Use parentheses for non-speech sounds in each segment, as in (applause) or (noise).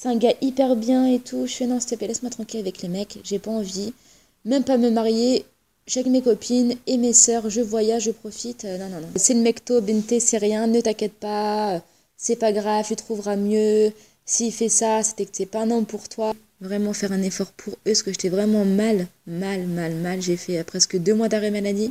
c'est un gars hyper bien et tout. Je fais non, s'il te plaît, laisse-moi tranquille avec les mecs, j'ai pas envie. Même pas me marier, j'ai mes copines et mes sœurs, je voyage, je profite. Euh, non, non, non. C'est le mecto, Bente, c'est rien, ne t'inquiète pas, c'est pas grave, tu trouveras mieux. S'il fait ça, c'était que c'est pas un homme pour toi. Vraiment faire un effort pour eux, parce que j'étais vraiment mal, mal, mal, mal. J'ai fait euh, presque deux mois d'arrêt maladie.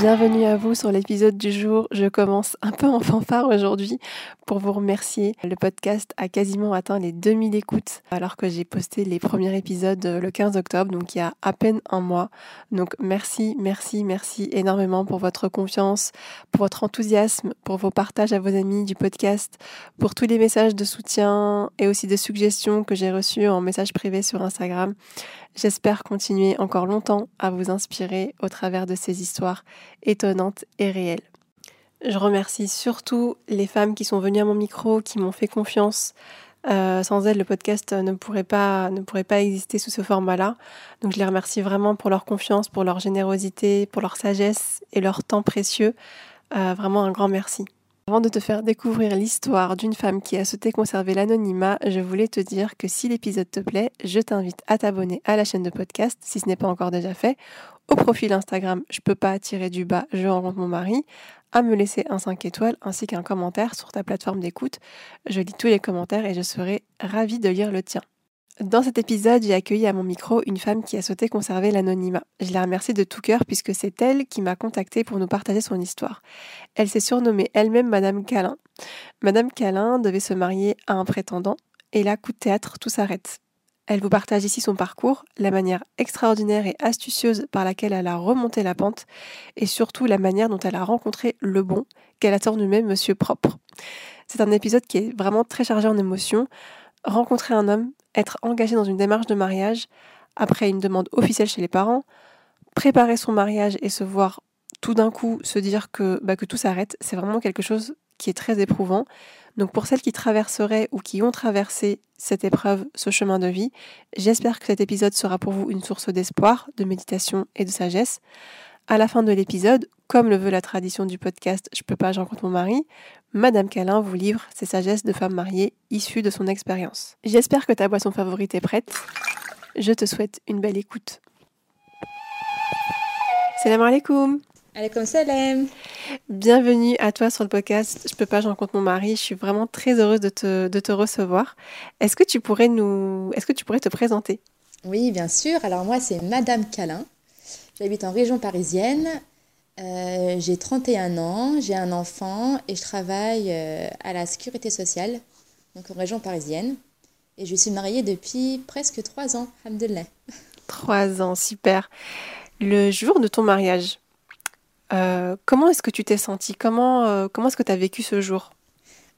Bienvenue à vous sur l'épisode du jour. Je commence un peu en fanfare aujourd'hui pour vous remercier. Le podcast a quasiment atteint les 2000 écoutes alors que j'ai posté les premiers épisodes le 15 octobre, donc il y a à peine un mois. Donc merci, merci, merci énormément pour votre confiance, pour votre enthousiasme, pour vos partages à vos amis du podcast, pour tous les messages de soutien et aussi de suggestions que j'ai reçus en message privé sur Instagram. J'espère continuer encore longtemps à vous inspirer au travers de ces histoires étonnantes et réelles. Je remercie surtout les femmes qui sont venues à mon micro, qui m'ont fait confiance. Euh, sans elles, le podcast ne pourrait, pas, ne pourrait pas exister sous ce format-là. Donc je les remercie vraiment pour leur confiance, pour leur générosité, pour leur sagesse et leur temps précieux. Euh, vraiment un grand merci. Avant de te faire découvrir l'histoire d'une femme qui a souhaité conserver l'anonymat, je voulais te dire que si l'épisode te plaît, je t'invite à t'abonner à la chaîne de podcast si ce n'est pas encore déjà fait, au profil Instagram Je peux pas tirer du bas, je rencontre mon mari, à me laisser un 5 étoiles ainsi qu'un commentaire sur ta plateforme d'écoute. Je lis tous les commentaires et je serai ravie de lire le tien. Dans cet épisode, j'ai accueilli à mon micro une femme qui a souhaité conserver l'anonymat. Je la remercie de tout cœur puisque c'est elle qui m'a contactée pour nous partager son histoire. Elle s'est surnommée elle-même Madame Calin. Madame Calin devait se marier à un prétendant et là, coup de théâtre, tout s'arrête. Elle vous partage ici son parcours, la manière extraordinaire et astucieuse par laquelle elle a remonté la pente et surtout la manière dont elle a rencontré le bon qu'elle a surnommé Monsieur Propre. C'est un épisode qui est vraiment très chargé en émotions. Rencontrer un homme, être engagé dans une démarche de mariage après une demande officielle chez les parents, préparer son mariage et se voir tout d'un coup se dire que, bah, que tout s'arrête, c'est vraiment quelque chose qui est très éprouvant. Donc pour celles qui traverseraient ou qui ont traversé cette épreuve, ce chemin de vie, j'espère que cet épisode sera pour vous une source d'espoir, de méditation et de sagesse. À la fin de l'épisode, comme le veut la tradition du podcast Je peux pas, je rencontre mon mari, Madame Calin vous livre ses sagesses de femme mariée issues de son expérience. J'espère que ta boisson favorite est prête. Je te souhaite une belle écoute. Salam alaikum Alaikum salam Bienvenue à toi sur le podcast Je peux pas, je rencontre mon mari. Je suis vraiment très heureuse de te, de te recevoir. Est-ce que tu pourrais nous, est-ce que tu pourrais te présenter? Oui, bien sûr. Alors moi, c'est Madame Calin. J'habite en région parisienne. Euh, j'ai 31 ans, j'ai un enfant et je travaille euh, à la sécurité sociale, donc en région parisienne. Et je suis mariée depuis presque trois ans, Alhamdulillah. Trois ans, super. Le jour de ton mariage, euh, comment est-ce que tu t'es sentie? Comment, comment est-ce que tu as vécu ce jour?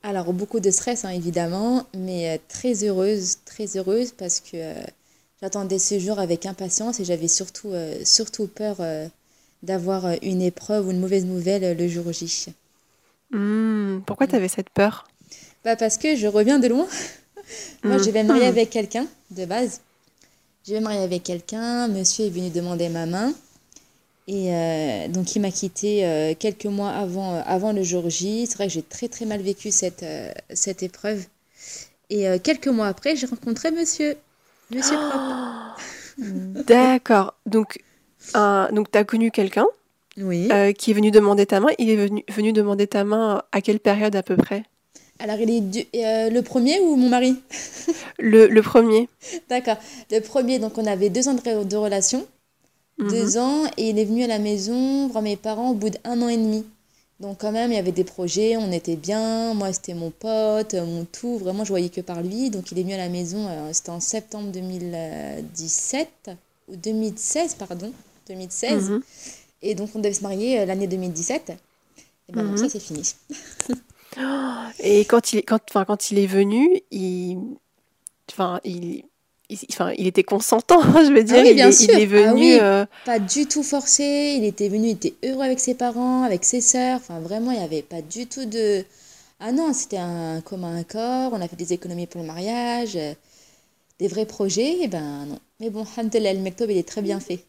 Alors, beaucoup de stress, hein, évidemment, mais très heureuse, très heureuse parce que j'attendais ce jour avec impatience et j'avais surtout, surtout peur d'avoir euh, une épreuve ou une mauvaise nouvelle euh, le jour J. Hmm, pourquoi tu avais cette peur? Bah Parce que je reviens de loin. (laughs) Moi, je vais me marier hmm. avec quelqu'un, de base. Je vais me marier avec quelqu'un, monsieur est venu demander ma main. Et euh, donc, il m'a quitté quelques mois avant, avant le jour J. C'est vrai que j'ai très, très mal vécu cette, cette épreuve. Et quelques mois après, j'ai rencontré monsieur. Monsieur (gasps) D'accord. Donc, donc, tu as connu quelqu'un Oui. euh, qui est venu demander ta main. Il est venu, venu demander ta main à quelle période à peu près? Alors, il est du- euh, le premier ou mon mari? Le, le premier. D'accord. Le premier, donc on avait deux ans de, de relation. Mhm. Deux ans, et il est venu à la maison voir mes parents au bout d'un an et demi. Donc quand même, il y avait des projets, on était bien, moi c'était mon pote, euh, mon tout, vraiment je voyais que par lui. Donc il est venu à la maison, euh, c'était en septembre 2017, ou 2016, pardon, 2016. Mhm. Et donc on devait se marier euh, l'année 2017. Et ben Mhm. ça c'est fini. (laughs) Et quand il, est- quand, enfin, quand il est venu, il, enfin, il, il, enfin, il était consentant, (laughs) je veux dire. oui, il, bien est, sûr. il est venu. Ah oui. euh, Pas du tout forcé, il était venu, il était heureux avec ses parents, avec ses sœurs. Enfin vraiment, il n'y avait pas du tout de... Ah non, c'était un commun accord, on a fait des économies pour le mariage, euh, des vrais projets, et ben non. Mais bon, (laughs) Alhamdoulilah, le mektob, il est très bien fait.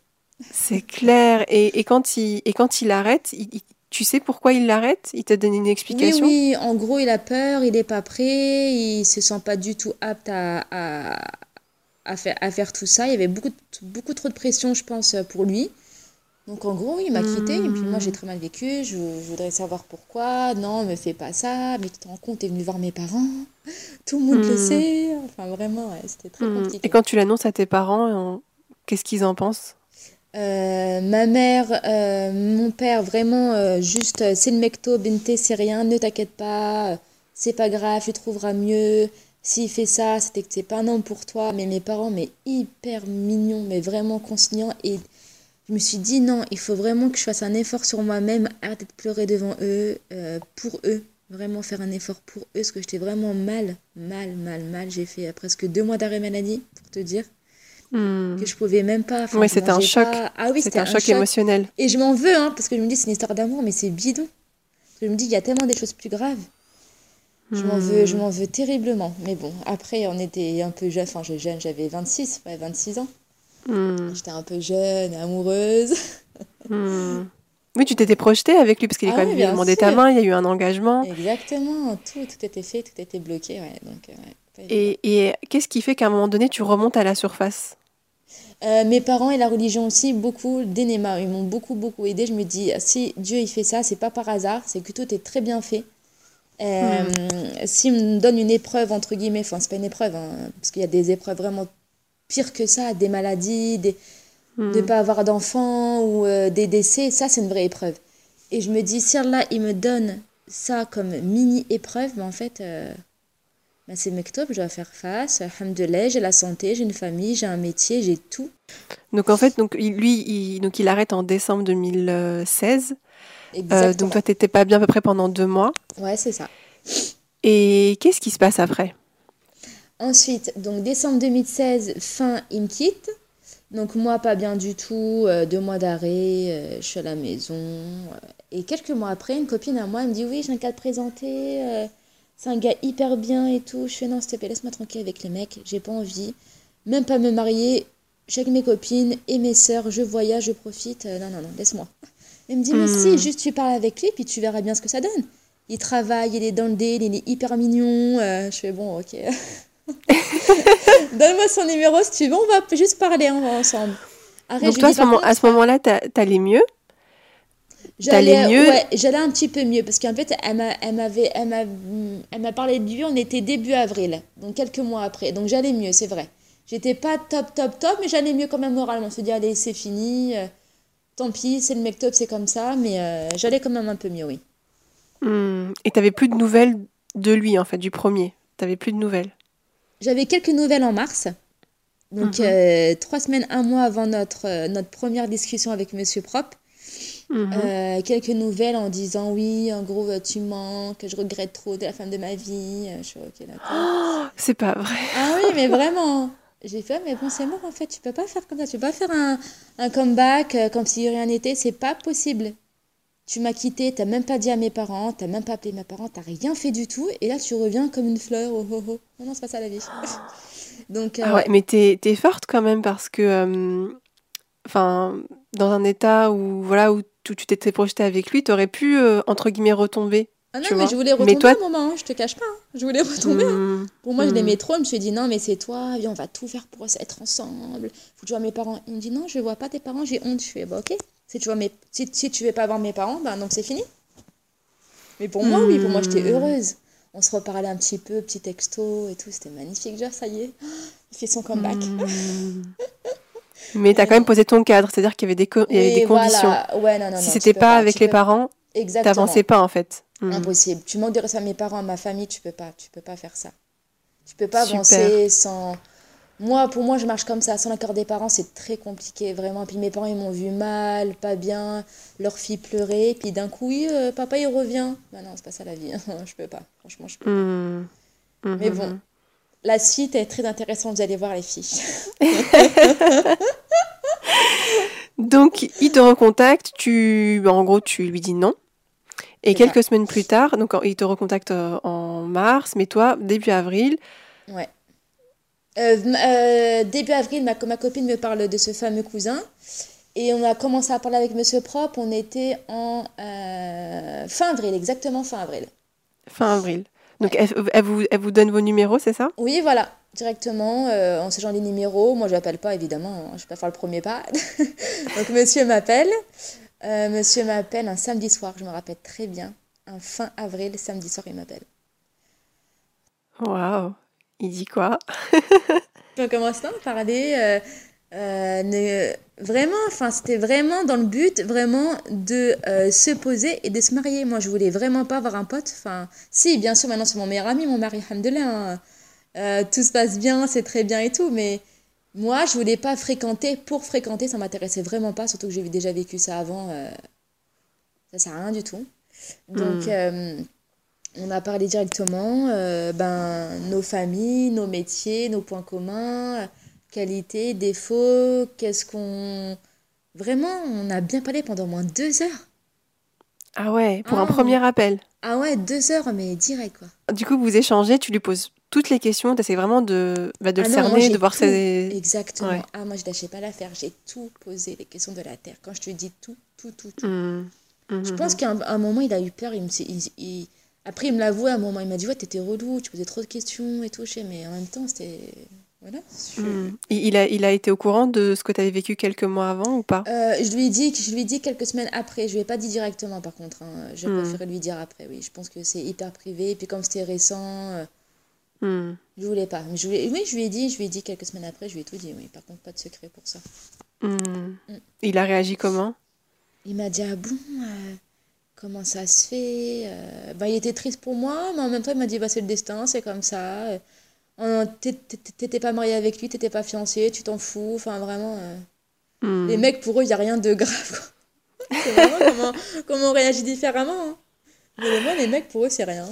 C'est clair. Et, et quand il, et quand il arrête, il- il- tu sais pourquoi il l'arrête? Il t'a donné une Oui, explication? oui, en gros, il a peur, il n'est pas prêt, il se sent pas du tout apte à, à, à faire, à faire tout ça. Il y avait beaucoup, beaucoup trop de pression, je pense, pour lui. Donc en gros, il m'a quitté, et puis moi j'ai très mal vécu, je, je voudrais savoir pourquoi, non, me fais pas ça, mais tu te rends compte, t'es venu voir mes parents, (laughs) tout le monde le Hmm. sait, enfin vraiment, ouais, c'était très Mhm. compliqué. Et quand tu l'annonces à tes parents, on- qu'est-ce qu'ils en pensent? Euh, ma mère, euh, mon père, vraiment, euh, juste, c'est le mecto, Bente, c'est rien, ne t'inquiète pas, c'est pas grave, tu trouveras mieux. S'il fait ça, c'était que c'est pas un homme pour toi. Mais mes parents, mais hyper mignons, mais vraiment conciliants. Et je me suis dit, non, il faut vraiment que je fasse un effort sur moi-même, arrêter de pleurer devant eux, pour eux. Vraiment faire un effort pour eux, parce que j'étais vraiment mal, mal, mal, mal. J'ai fait presque deux mois d'arrêt maladie, pour te dire, Mhm. que je pouvais même pas. Ouais, je c'était un choc. pas. Ah oui, C'était un choc émotionnel. et je m'en veux, hein, parce que je me dis, c'est une histoire d'amour, mais c'est bidon. Je me dis, il y a tellement des choses plus graves. Je m'en veux, je m'en veux terriblement. Mais bon, après, on était un peu jeune. Enfin, jeune, j'avais 26, ouais, 26 ans. Mhm. J'étais un peu jeune, amoureuse. (laughs) Oui, tu t'étais projetée avec lui parce qu'il est Ah quand oui, même demander ta main, il y a eu un engagement. Exactement, tout, tout était fait, tout était bloqué. Ouais, donc, euh, ouais, et qu'est-ce qui fait qu'à un moment donné, tu remontes à la surface? Euh, mes parents et la religion aussi, beaucoup d'énéma, ils m'ont beaucoup, beaucoup aidé. Je me dis, si Dieu il fait ça, c'est pas par hasard, c'est que tout est très bien fait. Euh, S'il me donne une épreuve, entre guillemets, enfin, c'est pas une épreuve, hein, parce qu'il y a des épreuves vraiment pires que ça, des maladies, des, de ne pas avoir d'enfants ou euh, des décès, ça c'est une vraie épreuve. Et je me dis, si Allah il me donne ça comme mini épreuve, ben, en fait, euh, ben, c'est Mektob, je dois faire face. Alhamdoulilah, j'ai la santé, j'ai une famille, j'ai un métier, j'ai tout. Donc en fait, donc, lui, il, donc, il arrête en décembre 2016. Euh, donc toi, t'étais pas bien à peu près pendant deux mois. Ouais, c'est ça. Et qu'est-ce qui se passe après? Ensuite, donc décembre 2016, fin, il me quitte. Donc moi, pas bien du tout, euh, deux mois d'arrêt, euh, je suis à la maison. et quelques mois après, une copine à moi, elle me dit, oui, j'ai un cas de présenter, euh, c'est un gars hyper bien et tout. Je fais, non, s'il te plaît, laisse-moi tranquille avec les mecs, j'ai pas envie. Même pas me marier, avec mes copines et mes sœurs, je voyage, je profite. euh, non, non, non, laisse-moi. Elle me dit, mais si, juste tu parles avec lui, puis tu verras bien ce que ça donne. Il travaille, il est dans le deal, il est hyper mignon. euh, je fais, bon, ok. (laughs) Donne-moi son numéro si tu veux, on va juste parler va ensemble. Arrête, Donc toi, à ce, moment-là, t'a- t'allais mieux? J'allais mieux? Ouais, j'allais un petit peu mieux parce qu'en fait, elle m'a, elle m'avait, elle m'a, elle m'a parlé de lui, on était début avril, donc quelques mois après. Donc j'allais mieux, c'est vrai. J'étais pas top, top, top, mais j'allais mieux quand même moralement. On se dit, allez, c'est fini, euh, tant pis, c'est le mec top, c'est comme ça, mais euh, j'allais quand même un peu mieux, oui. Hmm. Et t'avais plus de nouvelles de lui, en fait, du premier? T'avais plus de nouvelles? J'avais quelques nouvelles en mars. Donc, Mhm. euh, trois semaines, un mois avant notre, euh, notre première discussion avec Monsieur Prop. Mhm. Euh, quelques nouvelles en disant oui, en gros, euh, tu manques, je regrette trop, t'es la femme de ma vie. Euh, Je suis ok, d'accord. Oh, c'est pas vrai. Ah oui, mais vraiment. J'ai fait, mais bon, c'est mort en fait, tu peux pas faire comme ça, tu peux pas faire un, un comeback euh, comme si rien n'était, c'est pas possible. Tu m'as quitté, t'as même pas dit à mes parents, t'as même pas appelé mes parents, t'as rien fait du tout, et là tu reviens comme une fleur, oh oh oh. Non, non, c'est pas ça la vie. (laughs) Donc, euh, Ah ouais, mais t'es, t'es forte quand même parce que, enfin, dans un état où, voilà, où tu tu t'étais projetée avec lui, t'aurais pu, euh, entre guillemets, retomber. Ah non, tu mais vois. je voulais Mais retomber toi- un moment, hein, je te cache pas. hein. Je voulais retomber. hein. Hmm. Pour moi, je Hmm. l'aimais trop. Je me suis dit, non, mais c'est toi, viens, on va tout faire pour être ensemble. Faut que je vois mes parents. Il me dit, non, je vois pas tes parents, j'ai honte. Je fais, bah ok. Si tu, vois mes... si, si tu veux pas voir mes parents, bah donc c'est fini. Mais pour moi, oui, pour moi, j'étais Hmm. heureuse. On se reparlait un petit peu, petit texto et tout. C'était magnifique. Genre, ça y est, il fait son comeback. (laughs) Hmm. Mais t'as quand même posé ton cadre, c'est-à-dire qu'il y avait des, co- il y avait Oui, des conditions. voilà. Ouais, non, non, si non, c'était tu pas avec tu les peux- parents, Exactement. t'avançais pas en fait. Hmm. Impossible. Tu manques de respect à mes parents, à ma famille, tu peux pas, tu peux pas faire ça. Tu peux pas Super. avancer sans. Moi, pour moi, je marche comme ça. Sans l'accord des parents, c'est très compliqué, vraiment. Puis mes parents, ils m'ont vu mal, pas bien, leur fille pleurer. Puis d'un coup, oui, euh, papa, il revient. Bah non, c'est pas ça la vie. (laughs) je peux pas. Franchement, je peux. Hmm. Hmm, Mais hmm, bon. La suite est très intéressante. Vous allez voir les filles. (laughs) Donc, il te recontacte, tu, bah, en gros, tu lui dis non. Et quelques semaines plus tard, donc il te recontacte euh, en mars, mais toi, début avril, Ouais. Euh, euh, début avril, ma, ma copine me parle de ce fameux cousin. Et on a commencé à parler avec Monsieur Propre. On était en euh, fin avril, exactement fin avril. fin avril. Donc, elle, elle vous, elle vous donne vos numéros, c'est ça? Oui, voilà, directement. euh, on s'échange les numéros. Moi, je l'appelle pas, évidemment. hein, Je vais pas faire le premier pas. (laughs) Donc, monsieur m'appelle. Euh, monsieur m'appelle un samedi soir, je me rappelle très bien. Un fin avril, samedi soir, il m'appelle. Waouh. Il dit quoi? On (laughs) commence à parler. euh, euh, ne- vraiment, enfin, c'était vraiment dans le but, vraiment, de euh, se poser et de se marier. Moi, je voulais vraiment pas avoir un pote. Enfin, si, bien sûr, maintenant, c'est mon meilleur ami, mon mari, alhamdoulilah, hein. Euh, tout se passe bien, c'est très bien et tout, mais moi, je voulais pas fréquenter pour fréquenter, ça m'intéressait vraiment pas, surtout que j'ai déjà vécu ça avant. euh, ça sert à rien du tout. Donc, Hmm. on a parlé directement, euh, ben, nos familles, nos métiers, nos points communs, qualités, défauts, qu'est-ce qu'on... Vraiment, on a bien parlé pendant au moins deux heures. Ah ouais, pour un Ah. premier appel. Ah ouais, deux heures, mais direct, quoi. Du coup, vous échangez, tu lui poses toutes les questions, tu essaies vraiment de, bah, de Ah le non, cerner, de voir ses... Exactement. Ouais. Ah, moi, je lâchais pas l'affaire. J'ai tout posé, les questions de la Terre. Quand je te dis tout, tout, tout, tout. Hmm. Mhm. Je pense qu'à un, moment, il a eu peur. Il me, il- il- Après, il me l'avouait à un moment. Il m'a dit, ouais, t'étais relou, tu posais trop de questions et tout. Je sais, mais en même temps, c'était... Voilà. je- Hmm. Il, a, il a été au courant de ce que tu avais vécu quelques mois avant ou pas? Euh, je lui ai dit, je lui ai dit quelques semaines après. Je lui ai pas dit directement, par contre. hein. J'ai Hmm. préféré lui dire après, oui. Je pense que c'est hyper privé. Et puis, comme c'était récent, euh, Hmm. je voulais pas. Mais je voulais... Oui, je lui ai dit, je lui ai dit quelques semaines après. Je lui ai tout dit, oui. Par contre, pas de secret pour ça. Hmm. Il a réagi comment? Il m'a dit, ah bon, euh, comment ça se fait Euh, bah, Il était triste pour moi, mais en même temps, il m'a dit, bah, c'est le destin, c'est comme ça. T'é- t'é- T'étais pas marié avec lui, t'étais pas fiancé, tu t'en fous. Enfin, vraiment, euh, Hmm. les mecs, pour eux, il n'y a rien de grave. (laughs) C'est vraiment comment, comment on réagit différemment. hein. Mais vraiment, les mecs, pour eux, c'est rien.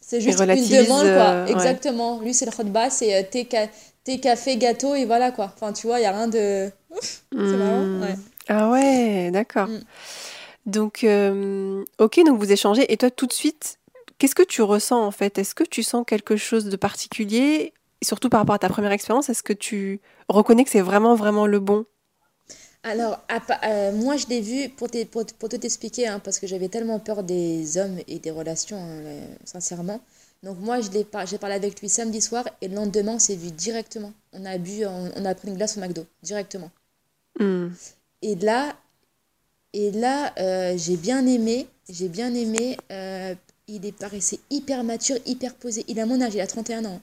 C'est juste une demande, quoi. euh, ouais. Exactement. Lui, c'est le khutba, c'est euh, thé, ca- thé, café, gâteau, et voilà, quoi. Enfin, tu vois, il n'y a rien de... (laughs) C'est marrant, ouais. Ah ouais, d'accord. Hmm. Donc, euh, ok, donc vous échangez. Et toi, tout de suite, qu'est-ce que tu ressens en fait? Est-ce que tu sens quelque chose de particulier? Et Surtout par rapport à ta première expérience, est-ce que tu reconnais que c'est vraiment, vraiment le bon? Alors, à euh, moi, je l'ai vu, pour, t'es- pour, pour t'expliquer, hein, parce que j'avais tellement peur des hommes et des relations, hein, euh, sincèrement. Donc, moi, je l'ai par- j'ai parlé avec lui samedi soir et le lendemain, on s'est vu directement. On a bu, on, on a pris une glace au McDo, directement. Hmm. Et là, et là euh, j'ai bien aimé, j'ai bien aimé. euh, il est paraissait hyper mature, hyper posé. Il a mon âge, il a 31 ans.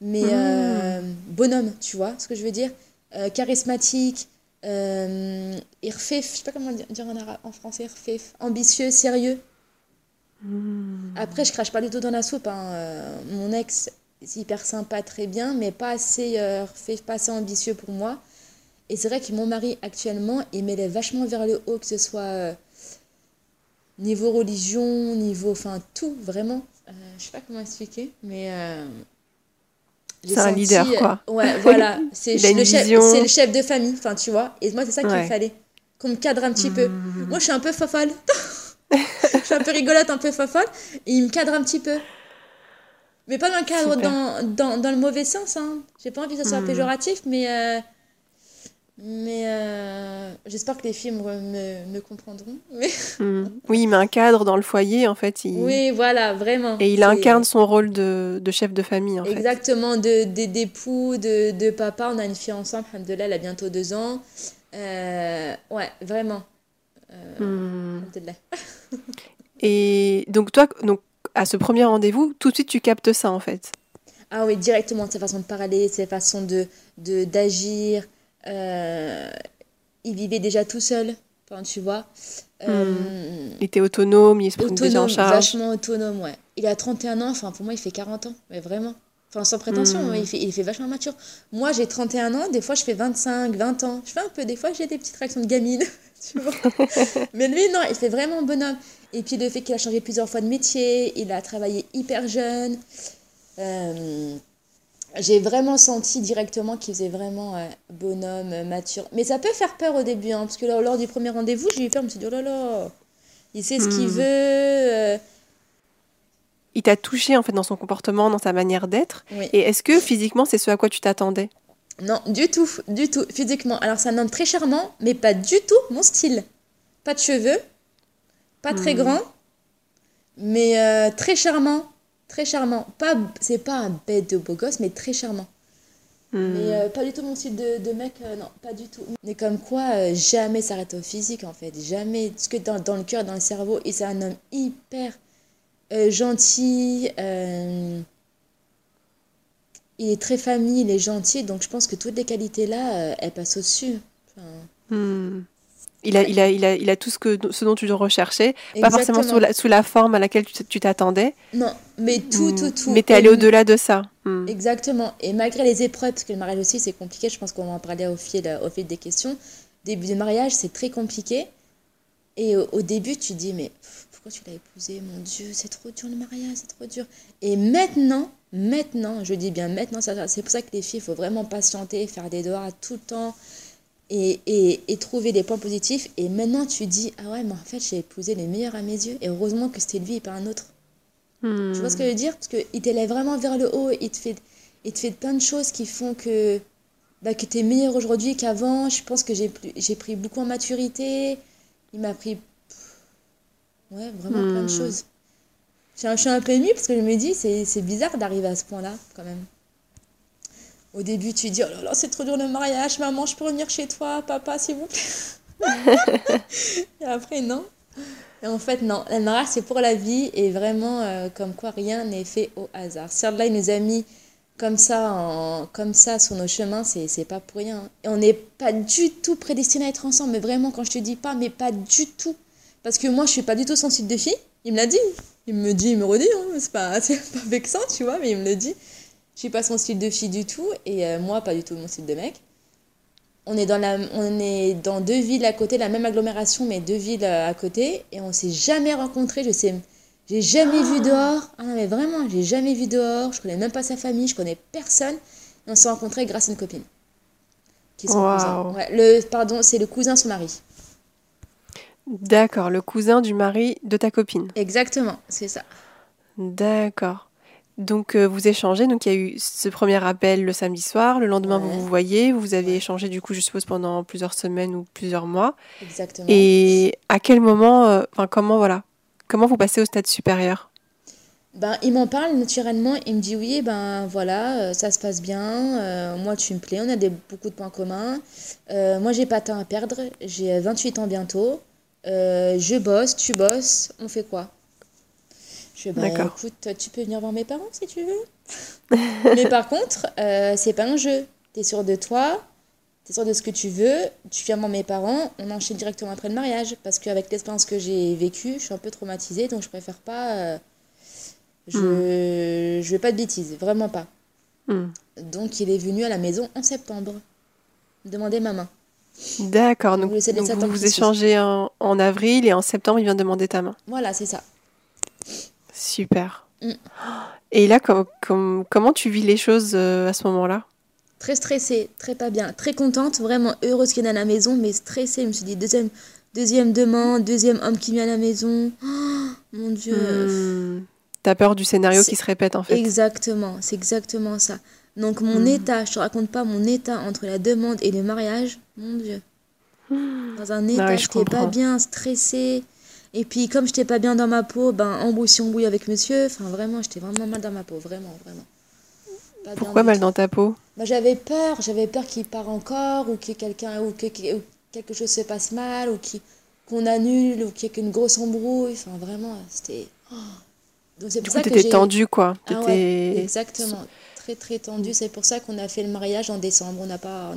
Mais euh, bonhomme, tu vois ce que je veux dire? Euh, Charismatique, euh, irfef, je sais pas comment dire en, arabe, en français, irfef, ambitieux, sérieux. Hmm. Après, je crache pas du tout dans la soupe. hein. Euh, mon ex, c'est hyper sympa, très bien, mais pas assez, fait, pas assez ambitieux pour moi. Et c'est vrai que mon mari, actuellement, il m'élève vachement vers le haut, que ce soit niveau religion, niveau. Enfin, tout, vraiment. Euh, je sais pas comment expliquer, mais. euh, C'est un senti, leader, euh, quoi. Ouais, voilà. (laughs) C'est le, chef, vision. c'est le chef de famille, enfin, tu vois. Et moi, c'est ça qu'il Ouais. me fallait. Qu'on me cadre un petit peu. Hmm. Moi, je suis un peu fofolle. (laughs) je suis un peu rigolote, un peu fofolle. Et il me cadre un petit peu. Mais pas dans le cadre, dans, dans, dans le mauvais sens. Hein. J'ai pas envie que ce soit Hmm. péjoratif, mais euh, Mais euh, j'espère que les filles me, me, comprendront. (laughs) Hmm. Oui, il met un cadre dans le foyer, en fait. Oui, voilà, vraiment. Et il incarne son rôle de, de, chef de famille, en Exactement, fait. d'époux, de, de, de, papa. On a une fille ensemble, là, elle a bientôt deux ans. Euh, ouais, vraiment. Euh, hmm. (laughs) Et donc, toi, donc, à ce premier rendez-vous, tout de suite, tu captes ça, en fait. Ah oui, directement, sa façon de parler, sa façon de d'agir, euh, il vivait déjà tout seul, enfin, tu vois. Euh, Il était autonome, il se prenait déjà en charge. Vachement autonome, ouais. Il a 31 ans, enfin pour moi il fait 40 ans, mais vraiment. Enfin sans prétention, hmm. il, fait, il fait vachement mature. Moi j'ai 31 ans, des fois je fais 25, 20 ans. Je fais un peu, des fois j'ai des petites réactions de gamine, (laughs) tu vois. (laughs) mais lui non, il fait vraiment bonhomme. Et puis le fait qu'il a changé plusieurs fois de métier, il a travaillé hyper jeune. Euh, j'ai vraiment senti directement qu'il faisait vraiment euh, bonhomme, euh, mature. Mais ça peut faire peur au début, hein, parce que lors, du premier rendez-vous, j'ai eu peur, je me suis dit, oh là là, il sait ce qu'il hmm. veut. Euh. Il t'a touché en fait dans son comportement, dans sa manière d'être. Et est-ce que physiquement, c'est ce à quoi tu t'attendais? Non, du tout, du tout, physiquement. Alors c'est un homme très charmant, mais pas du tout mon style. Pas de cheveux, pas très hmm. grand, mais très charmant Très charmant. Pas, c'est pas un bête de beau gosse, mais très charmant. Hmm. Mais euh, pas du tout mon style de, de mec, euh, non, pas du tout. Mais comme quoi, euh, jamais s'arrête au physique en fait. Jamais. Parce que dans, dans le cœur, dans le cerveau, et c'est un homme hyper gentil. il est très famille, il est gentil. Donc je pense que toutes les qualités-là, elles passent au-dessus. Hmm. Il a, il, a, il, a, il a tout ce, que, ce dont tu recherchais, pas forcément sous la, sous la, forme à laquelle tu t'attendais. Non, mais tout, tout, tout. Mais t'es allé au-delà de ça. Hmm. Exactement. Et malgré les épreuves, parce que le mariage aussi, c'est compliqué, je pense qu'on va en parler au fil, au fil des questions. Début de mariage, c'est très compliqué. Et au, début, tu dis, mais pourquoi tu l'as épousé? Mon Dieu, c'est trop dur le mariage, c'est trop dur. Et maintenant, maintenant, je dis bien maintenant, c'est pour ça que les filles, il faut vraiment patienter, faire des devoirs tout le temps et, et, et, trouver des points positifs. Et maintenant, tu dis, ah ouais, mais en fait, j'ai épousé le meilleur à mes yeux. Et heureusement que c'était lui et pas un autre. Tu vois ce que je veux dire? Parce qu'il t'élève vraiment vers le haut. Il te fait, il te fait plein de choses qui font que, bah, que tu es meilleur aujourd'hui qu'avant. Je pense que j'ai pris beaucoup en maturité. Il m'a pris ouais, vraiment plein de hmm. choses. Je suis un peu émue parce que je me dis, c'est bizarre d'arriver à ce point-là, quand même. Au début, tu dis, oh là là, c'est trop dur le mariage, maman, je peux revenir chez toi, papa, s'il vous plaît. (laughs) et après, non. Et en fait, non, le mariage, c'est pour la vie et vraiment, euh, comme quoi, rien n'est fait au hasard. Si Allah nous a mis comme ça, en, comme ça sur nos chemins, c'est pas pour rien. Et on n'est pas du tout prédestiné à être ensemble, mais vraiment, quand je te dis pas, mais pas du tout. Parce que moi, je suis pas du tout sensible de fille. Il me l'a dit. Il me dit, il me redit. Hein. C'est pas, (laughs) pas vexant, tu vois, mais il me le dit. Je suis pas son style de fille du tout et euh, moi pas du tout mon style de mec. On est dans la on est dans deux villes à côté, la même agglomération mais deux villes euh, à côté et on s'est jamais rencontrés, je sais j'ai jamais vu dehors. Ah non mais vraiment, j'ai jamais vu dehors, je connais même pas sa famille, je connais personne. Et on s'est rencontrés grâce à une copine. Qui Ouais, le pardon, c'est le cousin de son mari. D'accord, le cousin du mari de ta copine. Exactement, c'est ça. D'accord. Donc euh, vous échangez, donc il y a eu ce premier appel le samedi soir, le lendemain vous vous voyez, vous avez échangé du coup je suppose pendant plusieurs semaines ou plusieurs mois. Exactement. Et à quel moment, euh, enfin comment voilà, comment vous passez au stade supérieur? Ben, il m'en parle naturellement, il me dit oui, ben voilà, euh, ça se passe bien, moi tu me plais, on a des, beaucoup de points communs. moi j'ai pas de temps à perdre, j'ai 28 ans bientôt, je bosse, tu bosses, on fait quoi? Je bah, écoute, tu peux venir voir mes parents si tu veux. (laughs) Mais par contre, euh, c'est pas un jeu. Tu es sûr de toi, tu es sûr de ce que tu veux, tu viens voir mes parents, on enchaîne directement après le mariage. Parce qu'avec l'expérience que j'ai vécue, je suis un peu traumatisée, donc je préfère pas. Euh, je, hmm. je veux pas de bêtises, vraiment pas. Hmm. Donc il est venu à la maison en septembre, demander ma main. D'accord, donc, vous vous échangez en, en avril et en septembre il vient demander ta main. Voilà, c'est ça. Super. Mm. Et là, comment tu vis les choses euh, à ce moment-là? Très stressée, très pas bien, très contente, vraiment heureuse qu'il est à la maison, mais stressée. Je me suis dit, deuxième, deuxième demande, deuxième homme qui vient à la maison. Oh, mon Dieu. Hmm. T'as peur du scénario qui se répète en fait? Exactement, c'est exactement ça. Donc mon hmm. état, je te raconte pas mon état entre la demande et le mariage, mon Dieu. Hmm. Dans un état, je n'étais pas bien, stressée. Et puis comme je n'étais pas bien dans ma peau, ben embrouille embrouille avec monsieur. Enfin vraiment, j'étais vraiment mal dans ma peau, vraiment, vraiment. Pourquoi mal dans ta peau? Ben, J'avais peur, j'avais peur qu'il part encore ou que quelqu'un ou que, quelque chose se passe mal ou qu'on annule ou qu'il y ait une grosse embrouille. Enfin vraiment, c'était... Oh. Donc c'est pour ça que étais tendue quoi. Ah ouais, exactement très très tendu. C'est pour ça qu'on a fait le mariage en décembre. On n'a pas.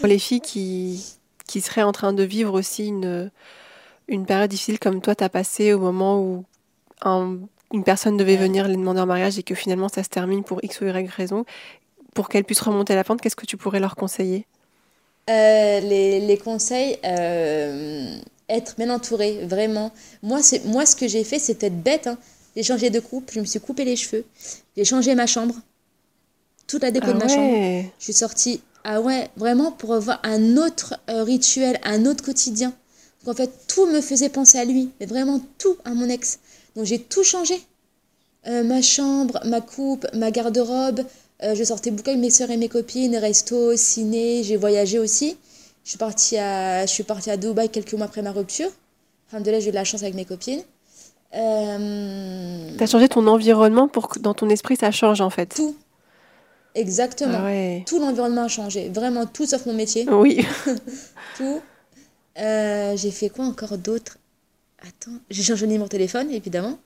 Pour les filles qui, qui seraient en train de vivre aussi une, une période difficile comme toi t'as passé au moment où une personne devait venir les demander en mariage et que finalement ça se termine pour X ou Y raison, pour qu'elles puissent remonter la pente, qu'est-ce que tu pourrais leur conseiller? Euh, les, les, conseils, euh, être bien entouré, vraiment. Moi, c'est, moi ce que j'ai fait, c'est peut-être bête. Hein. J'ai changé de coupe, je me suis coupé les cheveux, j'ai changé ma chambre, toute la déco de ma ah chambre. Je suis sortie, ah ouais, vraiment pour avoir un autre euh, rituel, un autre quotidien. Donc en fait, tout me faisait penser à lui, mais vraiment tout à mon ex. Donc j'ai tout changé. Euh, ma chambre, ma coupe, ma garde-robe. Euh, je sortais beaucoup avec mes soeurs et mes copines, resto, ciné, j'ai voyagé aussi. Je suis partie à, je suis partie à Dubaï quelques mois après ma rupture. là j'ai eu de la chance avec mes copines. Euh... Tu as changé ton environnement pour que dans ton esprit ça change en fait. Tout, Exactement. Ah tout l'environnement a changé. Vraiment tout sauf mon métier. Oui. (laughs) tout. Euh, j'ai fait quoi encore d'autre? Attends. J'ai changé de téléphone, évidemment.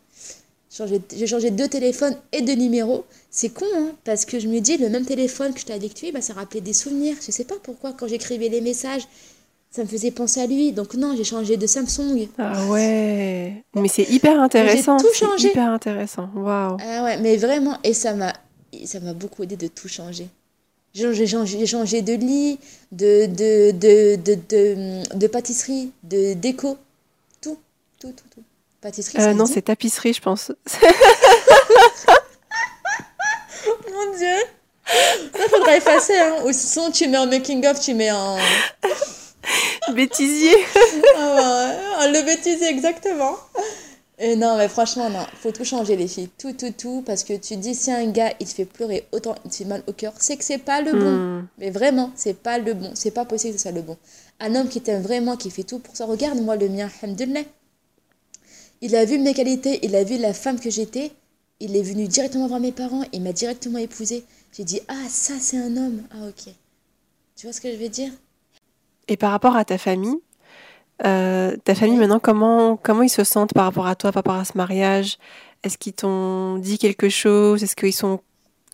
J'ai changé deux téléphones et deux numéros. C'est con, hein, parce que je me dis, le même téléphone que je t'ai habitué, bah, ça rappelait des souvenirs. Je sais pas pourquoi, quand j'écrivais les messages, ça me faisait penser à lui. Donc non, j'ai changé de Samsung. Ah ouais. Mais c'est hyper intéressant. J'ai tout changé. hyper intéressant. Waouh. Ah ouais, mais vraiment, et ça m'a ça m'a beaucoup aidé de tout changer. J'ai changé, de lit, de, de, de, de, de pâtisserie, de déco, tout, tout, tout, tout. Pâtisserie, euh, Non, c'est tapisserie, je pense. (laughs) Mon Dieu Il faudrait effacer, hein. Ou sinon, tu mets en making-of, tu mets en... bêtisier (laughs) ah ouais, le bêtisier, exactement et non, mais franchement, non, faut tout changer, les filles. Tout, tout, tout. Parce que tu dis, si un gars, il te fait pleurer autant, il te fait mal au cœur, c'est que c'est pas le bon. Hmm. Mais vraiment, c'est pas le bon. C'est pas possible que ce soit le bon. Un homme qui t'aime vraiment, qui fait tout pour ça. Regarde, moi, le mien, Hamdullah. Il a vu mes qualités, il a vu la femme que j'étais. Il est venu directement voir mes parents, il m'a directement épousée. J'ai dit, ah, ça, c'est un homme. Ah, ok. Tu vois ce que je veux dire? Et par rapport à ta famille, euh, ta famille maintenant, comment, comment ils se sentent par rapport à toi, par rapport à ce mariage? Est-ce qu'ils t'ont dit quelque chose? Est-ce qu'ils sont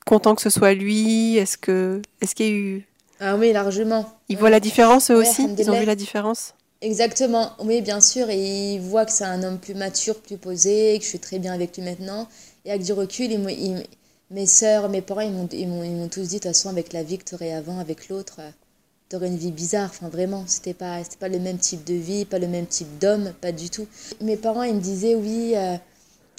contents que ce soit lui? Est-ce que est-ce qu'il y a eu Ah oui, largement. Ils voient la différence eux aussi? Ils ont vu la différence? Exactement, oui, bien sûr. Et ils voient que c'est un homme plus mature, plus posé, que je suis très bien avec lui maintenant. Et avec du recul, mes soeurs, mes parents, ils m'ont tous dit, de toute façon, avec la vie que tu aurais avant, avec l'autre, une vie bizarre. Enfin, vraiment, c'était pas, pas le même type de vie, pas le même type d'homme, pas du tout. Mes parents, ils me disaient, oui, euh,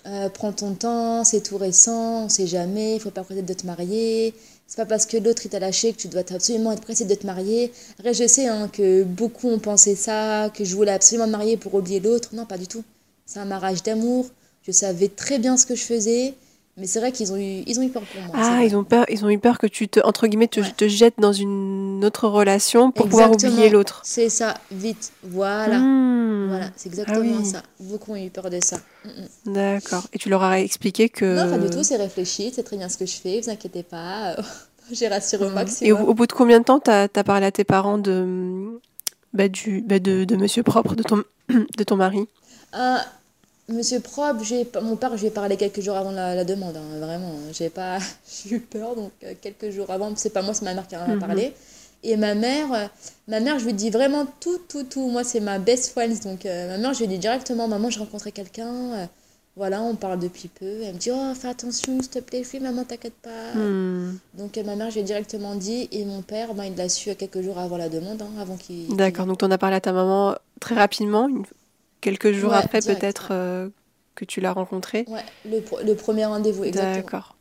euh, prends ton temps, c'est tout récent, on sait jamais, il faut pas prêter de te marier. C'est pas parce que l'autre t'a lâché que tu dois absolument être pressé de te marier. Je sais hein, que beaucoup ont pensé ça, que je voulais absolument me marier pour oublier l'autre. Non, pas du tout. C'est un mariage d'amour. Je savais très bien ce que je faisais. Mais c'est vrai qu'ils ont eu, ils ont eu peur pour moi. Ah, ils ont peur, ils ont eu peur que tu te, entre guillemets, te, te jettes dans une autre relation pour pouvoir oublier l'autre. C'est ça, vite, voilà, hmm. voilà, c'est exactement ah ça. Beaucoup ont eu peur de ça. Mm, mm. D'accord. Et tu leur as expliqué que. Non, pas du tout. C'est réfléchi, c'est très bien ce que je fais. Vous inquiétez pas. (laughs) J'ai rassuré au hmm. maximum. Et au, bout de combien de temps t'as as parlé à tes parents de, bah, du, bah, de, de Monsieur propre, de ton, (clears throat) de ton mari? Euh, Monsieur Probe, mon père, je lui ai parlé quelques jours avant la, demande, hein, vraiment. J'ai pas, (laughs) eu peur, donc euh, quelques jours avant, c'est pas moi, c'est ma mère qui en a mhm. parlé. Et ma mère, euh, ma mère, je lui dis vraiment tout, tout, tout. Moi, c'est ma best friend, donc euh, ma mère, je lui dis directement, maman, j'ai rencontré quelqu'un. voilà, on parle depuis peu. Elle me dit, oh, fais attention, s'il te plaît, oui, maman, t'inquiète pas. Hmm. Donc ma mère, je lui ai directement dit, et mon père, ben, il l'a su quelques jours avant la demande, hein, avant qu'il. D'accord, donc tu en as parlé à ta maman très rapidement, une quelques jours après peut-être euh, que tu l'as rencontré. Ouais, le, premier rendez-vous, exactement. D'accord.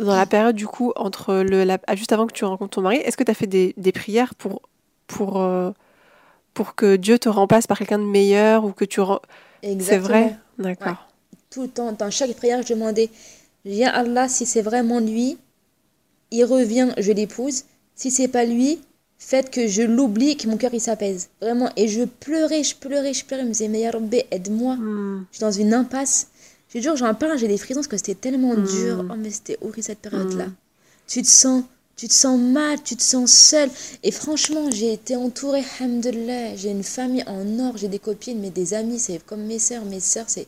Dans la période du coup, entre le, la, ah, juste avant que tu rencontres ton mari, est-ce que tu as fait des, des, prières pour, pour, euh, pour que Dieu te remplace par quelqu'un de meilleur ou que tu... C'est vrai? D'accord. Tout le temps, dans chaque prière, je demandais, viens Allah, si c'est vraiment lui, il revient, je l'épouse. Si c'est pas lui, faites que je l'oublie, que mon cœur il s'apaise. Vraiment. Et je pleurais, je pleurais, je pleurais. Je me disais, mais Yarobé, aide-moi. Hmm. Je suis dans une impasse. J'ai toujours, j'en parle, j'ai des frissons parce que c'était tellement Hmm. dur. Oh, mais c'était horrible cette période-là. Tu te sens, tu te sens mal, tu te sens seule. Et franchement, j'ai été entourée, hamdullah. J'ai une famille en or, j'ai des copines, mais des amis, c'est comme mes sœurs. Mes sœurs, c'est,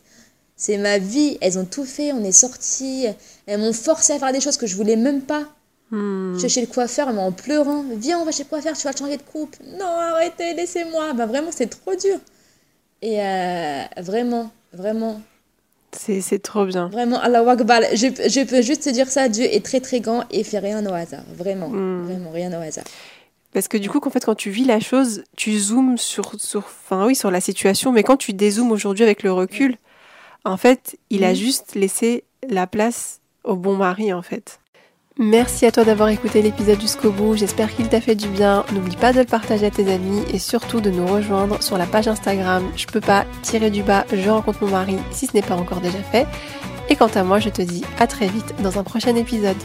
c'est ma vie. Elles ont tout fait, on est sortis. Elles m'ont forcé à faire des choses que je voulais même pas. Hmm. Je suis chez le coiffeur, mais en pleurant. Viens, on va chez le coiffeur, tu vas changer de coupe. Non, arrêtez, laissez-moi. Bah, vraiment, c'est trop dur. Et euh, vraiment, vraiment, C'est trop bien. vraiment, Allah Akbar. Je, je peux juste te dire ça, Dieu est très très grand et fait rien au hasard. Vraiment, Mm. vraiment, rien au hasard. Parce que du coup, qu'en fait, quand tu vis la chose, tu zoomes sur, sur, enfin, oui, sur la situation, mais quand tu dézoomes aujourd'hui avec le recul, en fait, il a Mhm. juste laissé la place au bon mari, en fait. Merci à toi d'avoir écouté l'épisode jusqu'au bout. J'espère qu'il t'a fait du bien. N'oublie pas de le partager à tes amis et surtout de nous rejoindre sur la page Instagram. Je peux pas tirer du bas, je rencontre mon mari si ce n'est pas encore déjà fait. Et quant à moi, je te dis à très vite dans un prochain épisode.